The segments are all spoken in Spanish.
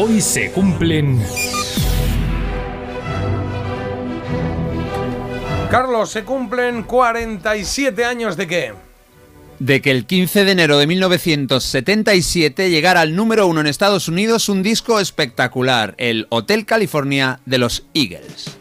Hoy se cumplen... Carlos, se cumplen 47 años de qué? de que el 15 de enero de 1977 llegara al número uno en Estados Unidos un disco espectacular, el Hotel California de los Eagles.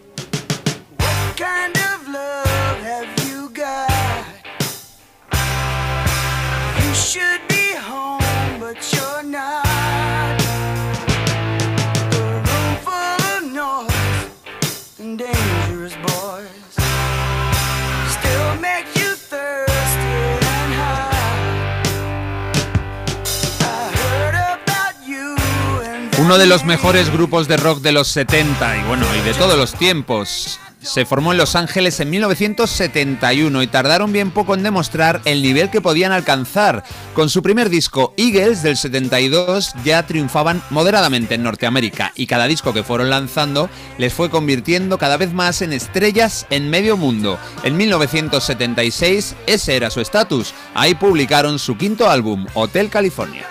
Uno de los mejores grupos de rock de los 70 y bueno, y de todos los tiempos. Se formó en Los Ángeles en 1971 y tardaron bien poco en demostrar el nivel que podían alcanzar. Con su primer disco, Eagles, del 72, ya triunfaban moderadamente en Norteamérica y cada disco que fueron lanzando les fue convirtiendo cada vez más en estrellas en medio mundo. En 1976 ese era su estatus. Ahí publicaron su quinto álbum, Hotel California.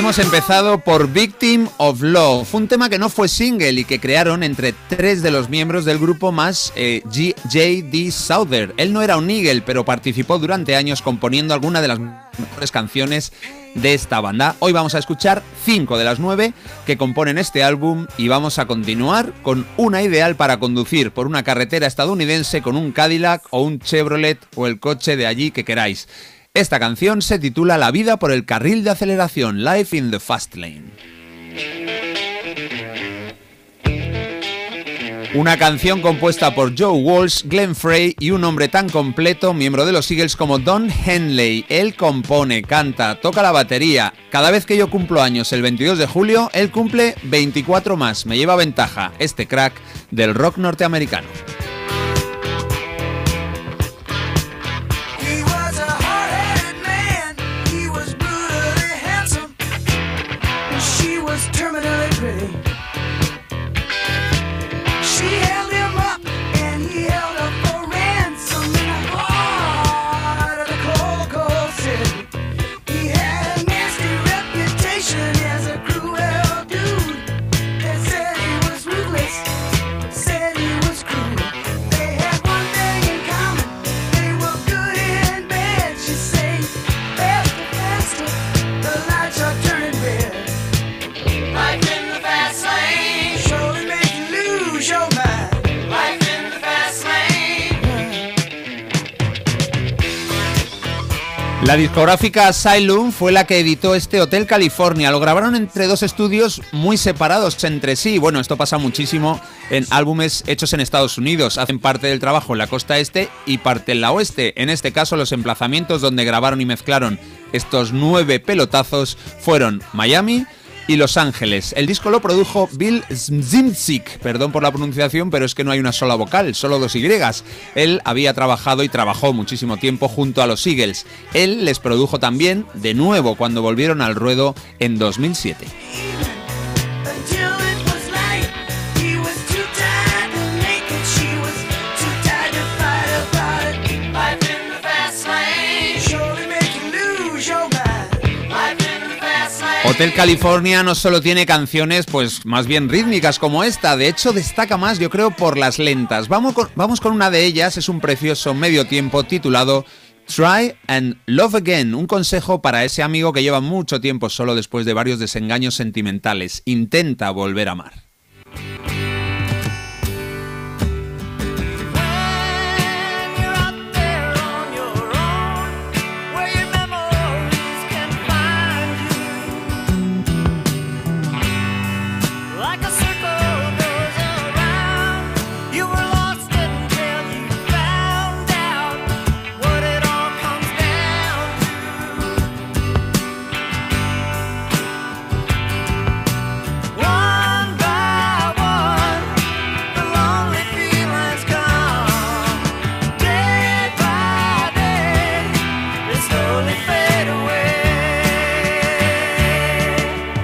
Hemos empezado por Victim of Love, un tema que no fue single y que crearon entre tres de los miembros del grupo más eh, J.D. Souther. Él no era un eagle, pero participó durante años componiendo algunas de las mejores canciones de esta banda. Hoy vamos a escuchar cinco de las nueve que componen este álbum y vamos a continuar con una ideal para conducir por una carretera estadounidense con un Cadillac o un Chevrolet o el coche de allí que queráis. Esta canción se titula La vida por el carril de aceleración, Life in the Fast Lane. Una canción compuesta por Joe Walsh, Glenn Frey y un hombre tan completo, miembro de los Eagles como Don Henley. Él compone, canta, toca la batería. Cada vez que yo cumplo años el 22 de julio, él cumple 24 más. Me lleva ventaja este crack del rock norteamericano. La discográfica Asylum fue la que editó este Hotel California. Lo grabaron entre dos estudios muy separados entre sí. Bueno, esto pasa muchísimo en álbumes hechos en Estados Unidos. Hacen parte del trabajo en la costa este y parte en la oeste. En este caso, los emplazamientos donde grabaron y mezclaron estos nueve pelotazos fueron Miami, y Los Ángeles. El disco lo produjo Bill Zimzik, perdón por la pronunciación, pero es que no hay una sola vocal, solo dos Y. Él había trabajado y trabajó muchísimo tiempo junto a los Eagles. Él les produjo también de nuevo cuando volvieron al ruedo en 2007. Hotel California no solo tiene canciones pues más bien rítmicas como esta, de hecho destaca más yo creo por las lentas. Vamos con, vamos con una de ellas, es un precioso medio tiempo titulado Try and Love Again, un consejo para ese amigo que lleva mucho tiempo solo después de varios desengaños sentimentales. Intenta volver a amar.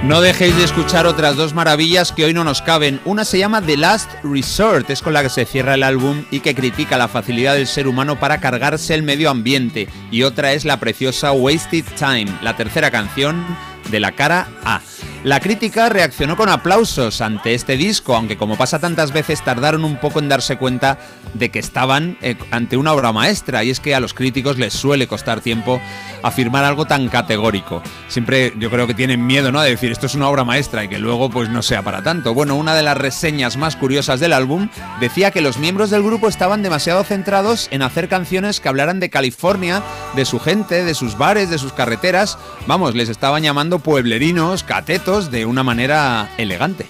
No dejéis de escuchar otras dos maravillas que hoy no nos caben. Una se llama The Last Resort, es con la que se cierra el álbum y que critica la facilidad del ser humano para cargarse el medio ambiente. Y otra es la preciosa Wasted Time, la tercera canción de la cara A. La crítica reaccionó con aplausos ante este disco, aunque como pasa tantas veces tardaron un poco en darse cuenta de que estaban eh, ante una obra maestra, y es que a los críticos les suele costar tiempo afirmar algo tan categórico. Siempre yo creo que tienen miedo, ¿no? De decir esto es una obra maestra y que luego pues no sea para tanto. Bueno, una de las reseñas más curiosas del álbum decía que los miembros del grupo estaban demasiado centrados en hacer canciones que hablaran de California, de su gente, de sus bares, de sus carreteras. Vamos, les estaban llamando pueblerinos, catetos, de una manera elegante.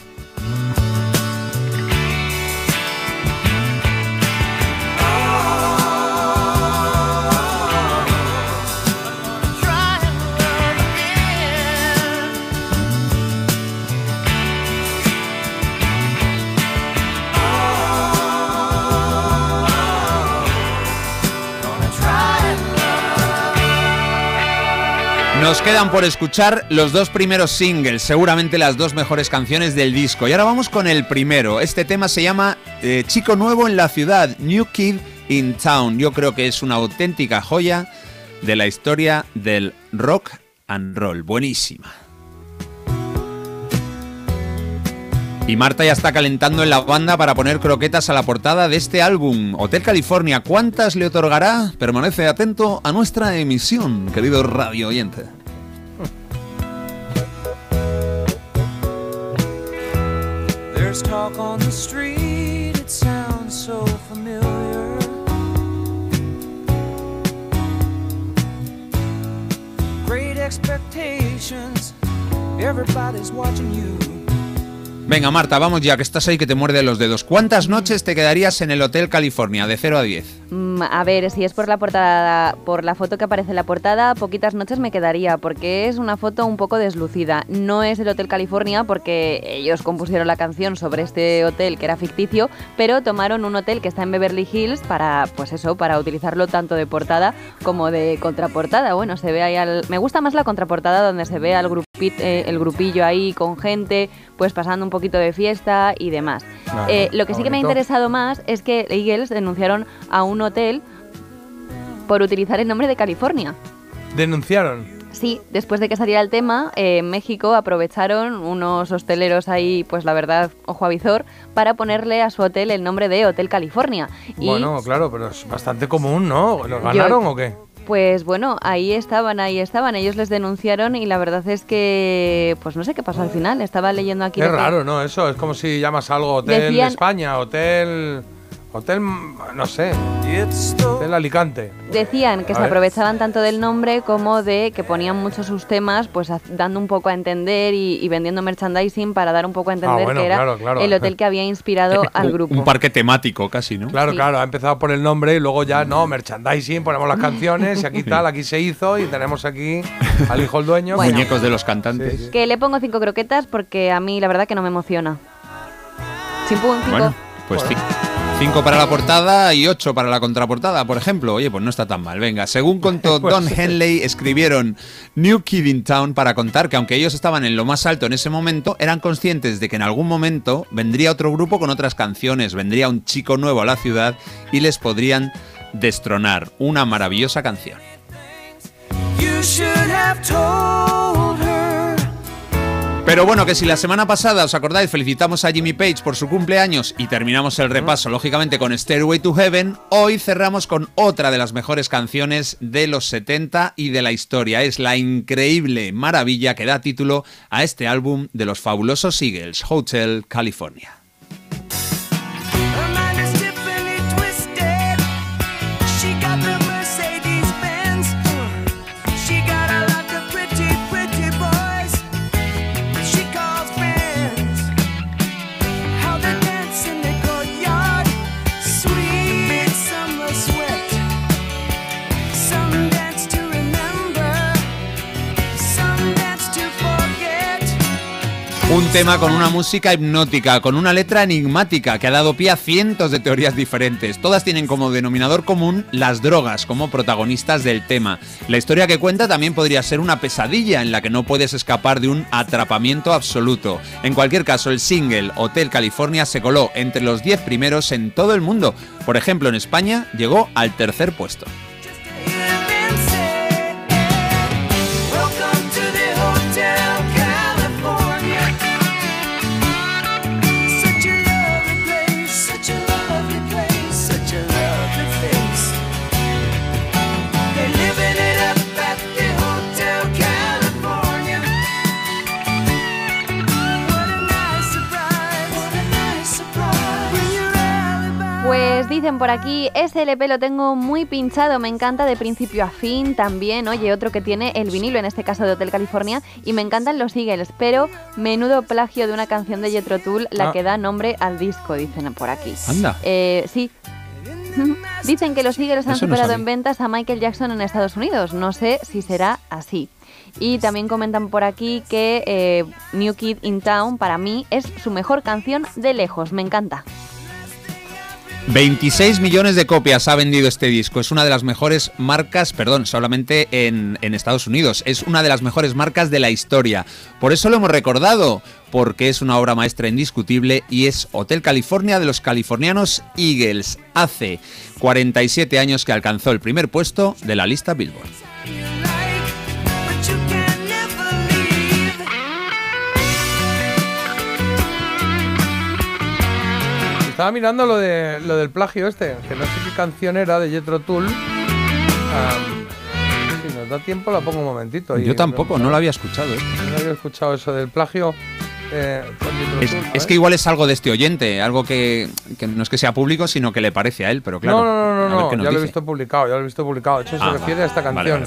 Nos quedan por escuchar los dos primeros singles, seguramente las dos mejores canciones del disco. Y ahora vamos con el primero. Este tema se llama eh, Chico Nuevo en la Ciudad, New Kid in Town. Yo creo que es una auténtica joya de la historia del rock and roll. Buenísima. Y Marta ya está calentando en la banda para poner croquetas a la portada de este álbum. Hotel California, ¿cuántas le otorgará? Permanece atento a nuestra emisión, querido radio oyente. There's talk on the street, it sounds so familiar. Great expectations, everybody's watching you. Venga, Marta, vamos ya, que estás ahí que te muerde los dedos. ¿Cuántas noches te quedarías en el Hotel California, de 0 a 10? Mm, a ver, si es por la portada, por la foto que aparece en la portada, poquitas noches me quedaría, porque es una foto un poco deslucida. No es el Hotel California, porque ellos compusieron la canción sobre este hotel que era ficticio, pero tomaron un hotel que está en Beverly Hills para, pues eso, para utilizarlo tanto de portada como de contraportada. Bueno, se ve ahí al... Me gusta más la contraportada donde se ve al grupit, eh, el grupillo ahí con gente, pues pasando un poquito de fiesta y demás. Eh, lo que sí que me ha interesado más es que Eagles denunciaron a un hotel por utilizar el nombre de California. ¿Denunciaron? Sí, después de que saliera el tema, eh, en México aprovecharon unos hosteleros ahí, pues la verdad, ojo a visor, para ponerle a su hotel el nombre de Hotel California. Bueno, claro, pero es bastante común, ¿no? ¿Lo ganaron o qué? Pues bueno, ahí estaban, ahí estaban. Ellos les denunciaron y la verdad es que, pues no sé qué pasó al final. Estaba leyendo aquí. Es raro, ¿no? Eso es como si llamas algo Hotel España, Hotel. Hotel, no sé, Hotel Alicante. Decían que se aprovechaban tanto del nombre como de que ponían muchos sus temas, pues dando un poco a entender y, vendiendo merchandising para dar un poco a ah, entender que era el hotel que había inspirado al grupo. Un parque temático casi, ¿no? Claro, claro, ha empezado por el nombre y luego ya, no, merchandising, ponemos las canciones y aquí tal, aquí se hizo y tenemos aquí al hijo el dueño. Muñecos de los cantantes. Que le pongo cinco croquetas porque a mí la verdad que no me emociona. cinco. Bueno, pues sí. 5 para la portada y 8 para la contraportada, por ejemplo. Oye, pues no está tan mal. Venga, según contó pues Don Henley, escribieron New Kid in Town para contar que aunque ellos estaban en lo más alto en ese momento, eran conscientes de que en algún momento vendría otro grupo con otras canciones, vendría un chico nuevo a la ciudad y les podrían destronar. Una maravillosa canción. Pero bueno, que si la semana pasada, os acordáis, felicitamos a Jimmy Page por su cumpleaños y terminamos el repaso, lógicamente, con Stairway to Heaven, hoy cerramos con otra de las mejores canciones de los 70 y de la historia. Es la increíble maravilla que da título a este álbum de los fabulosos Eagles, Hotel California. Tema con una música hipnótica, con una letra enigmática que ha dado pie a cientos de teorías diferentes. Todas tienen como denominador común las drogas como protagonistas del tema. La historia que cuenta también podría ser una pesadilla en la que no puedes escapar de un atrapamiento absoluto. En cualquier caso, el single Hotel California se coló entre los 10 primeros en todo el mundo. Por ejemplo, en España llegó al tercer puesto. Dicen por aquí, ese LP lo tengo muy pinchado, me encanta de principio a fin también. Oye, otro que tiene el vinilo, en este caso de Hotel California, y me encantan los Eagles, pero menudo plagio de una canción de Jethro Tull, la ah. que da nombre al disco, dicen por aquí. Anda. Eh, sí. Dicen que los Eagles han superado en ventas a Michael Jackson en Estados Unidos. No sé si será así. Y también comentan por aquí que eh, New Kid in Town para mí es su mejor canción de lejos. Me encanta. 26 millones de copias ha vendido este disco. Es una de las mejores marcas, perdón, solamente en, Estados Unidos. Es una de las mejores marcas de la historia. Por eso lo hemos recordado, porque es una obra maestra indiscutible y es Hotel California de los californianos Eagles. Hace 47 años que alcanzó el primer puesto de la lista Billboard. Estaba mirando lo, de, lo del plagio este, que no sé qué canción era de Jetro Tull. si nos da tiempo la pongo un momentito. Yo tampoco, no lo había escuchado. ¿eh? No había escuchado eso del plagio. Eh, es, que igual es algo de este oyente, algo que, no es que sea público, sino que le parece a él, pero claro. No, no, no, no, ya lo he visto publicado, ya lo he visto publicado. De hecho, se ah, refiere a esta canción.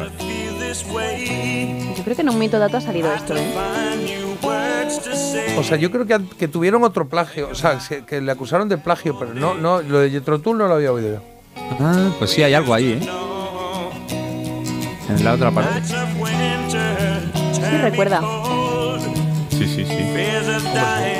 Yo creo que en un mito dato ha salido esto, ¿eh? O sea, yo creo que, que tuvieron otro plagio, o sea, que le acusaron de plagio, pero no, no, lo de Jethro Tull no lo había oído yo. Ah, pues sí, hay algo ahí, ¿eh? En la otra parte. Sí, recuerda. Sí, sí, sí.